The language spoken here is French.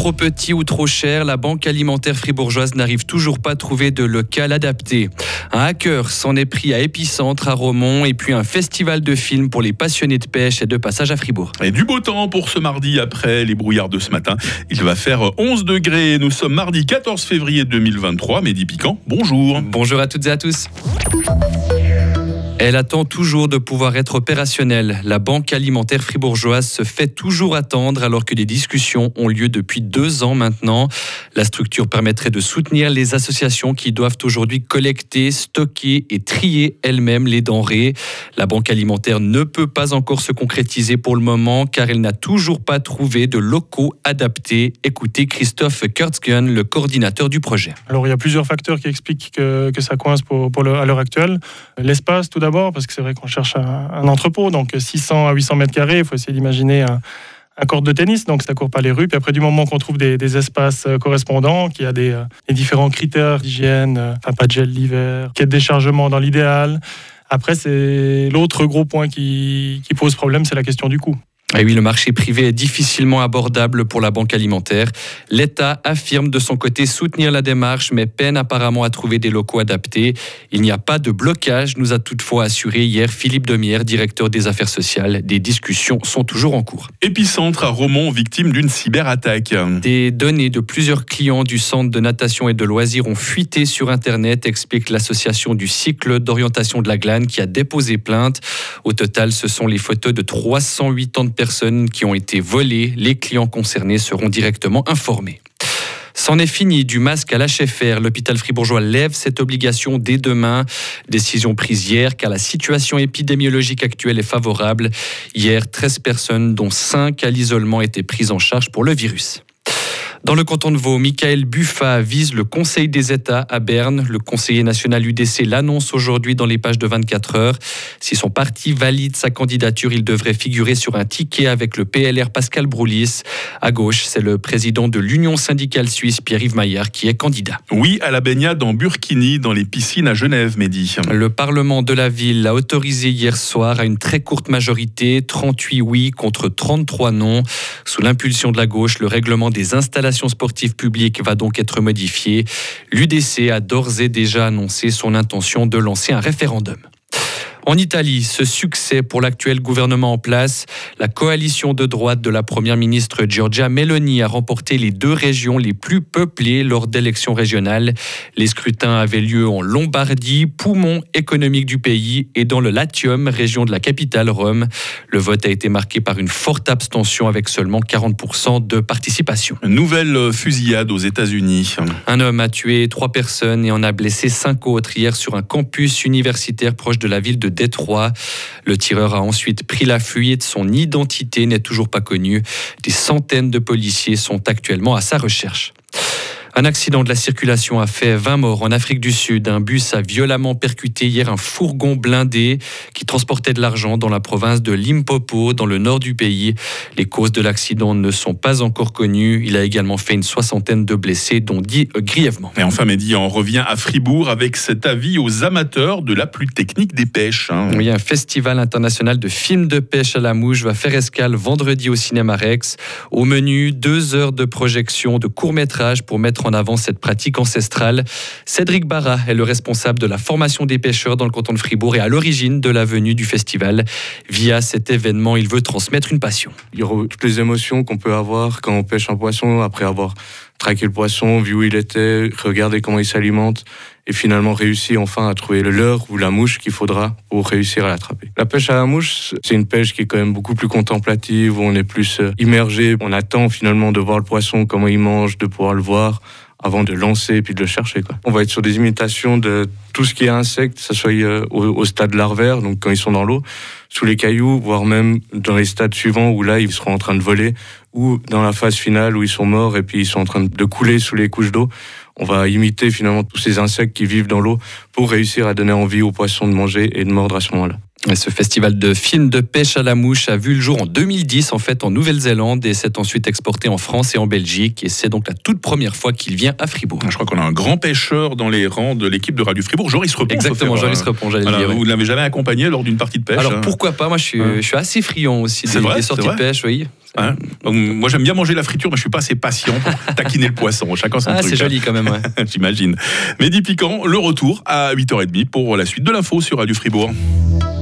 Trop petit ou trop cher, la banque alimentaire fribourgeoise n'arrive toujours pas à trouver de local adapté. Un hacker s'en est pris à Épicentre à Romont et puis un festival de films pour les passionnés de pêche et de passage à Fribourg. Et du beau temps pour ce mardi après les brouillards de ce matin. Il va faire 11 degrés. Nous sommes mardi 14 février 2023. Mehdi Piquant, bonjour. Bonjour à toutes et à tous. Elle attend toujours de pouvoir être opérationnelle. La Banque alimentaire fribourgeoise se fait toujours attendre alors que des discussions ont lieu depuis deux ans maintenant. La structure permettrait de soutenir les associations qui doivent aujourd'hui collecter, stocker et trier elles-mêmes les denrées. La Banque alimentaire ne peut pas encore se concrétiser pour le moment car elle n'a toujours pas trouvé de locaux adaptés. Écoutez Christophe Kurtzgen, le coordinateur du projet. Alors il y a plusieurs facteurs qui expliquent que, ça coince pour, à l'heure actuelle. L'espace tout d'abord parce que c'est vrai qu'on cherche un, entrepôt, donc 600 à 800 mètres carrés, il faut essayer d'imaginer un, un court de tennis, donc ça court pas les rues. Puis après, du moment qu'on trouve des, espaces euh, correspondants, qu'il y a des, euh, différents critères d'hygiène, euh, enfin pas de gel l'hiver, qu'il y ait de déchargement dans l'idéal. Après, c'est l'autre gros point qui, qui pose problème, c'est la question du coût. Et oui, le marché privé est difficilement abordable pour la banque alimentaire. L'État affirme de son côté soutenir la démarche, mais peine apparemment à trouver des locaux adaptés. Il n'y a pas de blocage, nous a toutefois assuré hier Philippe Demière, directeur des affaires sociales. Des discussions sont toujours en cours. Épicentre à Romont, victime d'une cyberattaque. Des données de plusieurs clients du centre de natation et de loisirs ont fuité sur Internet, explique l'association du cycle d'orientation de la glane qui a déposé plainte. Au total, ce sont les photos de 308 ans de personnes qui ont été volées. Les clients concernés seront directement informés. C'en est fini du masque à l'HFR. L'hôpital fribourgeois lève cette obligation dès demain. Décision prise hier car la situation épidémiologique actuelle est favorable. Hier, 13 personnes, dont 5 à l'isolement, étaient prises en charge pour le virus. Dans le canton de Vaud, Michael Buffa vise le Conseil des États à Berne. Le conseiller national UDC l'annonce aujourd'hui dans les pages de 24 heures. Si son parti valide sa candidature, il devrait figurer sur un ticket avec le PLR Pascal Broulis. À gauche, c'est le président de l'Union syndicale suisse, Pierre-Yves Maillard, qui est candidat. Oui, à la baignade en Burkini, dans les piscines à Genève, Mehdi. Le Parlement de la ville l'a autorisé hier soir à une très courte majorité, 38 oui contre 33 non. Sous l'impulsion de la gauche, le règlement des installations sportive publique va donc être modifiée. L'UDC a d'ores et déjà annoncé son intention de lancer un référendum. En Italie, ce succès pour l'actuel gouvernement en place, la coalition de droite de la première ministre Giorgia Meloni a remporté les deux régions les plus peuplées lors d'élections régionales. Les scrutins avaient lieu en Lombardie, poumon économique du pays, et dans le Latium, région de la capitale Rome. Le vote a été marqué par une forte abstention avec seulement 40% de participation. Nouvelle fusillade aux États-Unis. Un homme a tué trois personnes et en a blessé cinq autres hier sur un campus universitaire proche de la ville de Détroit. Le tireur a ensuite pris la fuite. Son identité n'est toujours pas connue. Des centaines de policiers sont actuellement à sa recherche. Un accident de la circulation a fait 20 morts en Afrique du Sud. Un bus a violemment percuté hier un fourgon blindé qui transportait de l'argent dans la province de Limpopo, dans le nord du pays. Les causes de l'accident ne sont pas encore connues. Il a également fait une soixantaine de blessés, dont 10 grièvement. Et enfin, Mehdi, on revient à Fribourg avec cet avis aux amateurs de la plus technique des pêches. Hein. Oui, un festival international de films de pêche à la mouche va faire escale vendredi au Cinéma Rex. Au menu, deux heures de projection de courts-métrages pour mettre en avant cette pratique ancestrale. Cédric Barra est le responsable de la formation des pêcheurs dans le canton de Fribourg et à l'origine de la venue du festival. Via cet événement, il veut transmettre une passion. Il y aura toutes les émotions qu'on peut avoir quand on pêche un poisson, après avoir traqué le poisson, vu où il était, regardé comment il s'alimente, et finalement réussir enfin à trouver le leurre ou la mouche qu'il faudra pour réussir à l'attraper. La pêche à la mouche, c'est une pêche qui est quand même beaucoup plus contemplative, où on est plus euh, immergé, on attend finalement de voir le poisson, comment il mange, de pouvoir le voir avant de lancer et puis de le chercher. Quoi. On va être sur des imitations de tout ce qui est insecte, que ce soit euh, au, stade larvaire, donc quand ils sont dans l'eau, sous les cailloux, voire même dans les stades suivants où là ils seront en train de voler, ou dans la phase finale où ils sont morts et puis ils sont en train de couler sous les couches d'eau on va imiter finalement tous ces insectes qui vivent dans l'eau pour réussir à donner envie aux poissons de manger et de mordre à ce moment-là. Et ce festival de films de pêche à la mouche a vu le jour en 2010 en fait en Nouvelle-Zélande et s'est ensuite exporté en France et en Belgique et c'est donc la toute première fois qu'il vient à Fribourg. Je crois qu'on a un grand pêcheur dans les rangs de l'équipe de Radio Fribourg, Joris Repon. Exactement, Joris hein. Repon, j'allais dire. Vous ne l'avez jamais accompagné lors d'une partie de pêche Alors hein pourquoi pas Moi je suis, Hein. je suis assez friand aussi des, vrai, des sorties de pêche, oui. Hein Donc, Moi j'aime bien manger la friture, mais je suis pas assez patient pour taquiner le poisson. Chacun son Ah, truc. c'est hein. joli quand même. ouais. J'imagine. Mehdi Piquant, le retour à 8h30 pour la suite de l'info sur Radio Fribourg.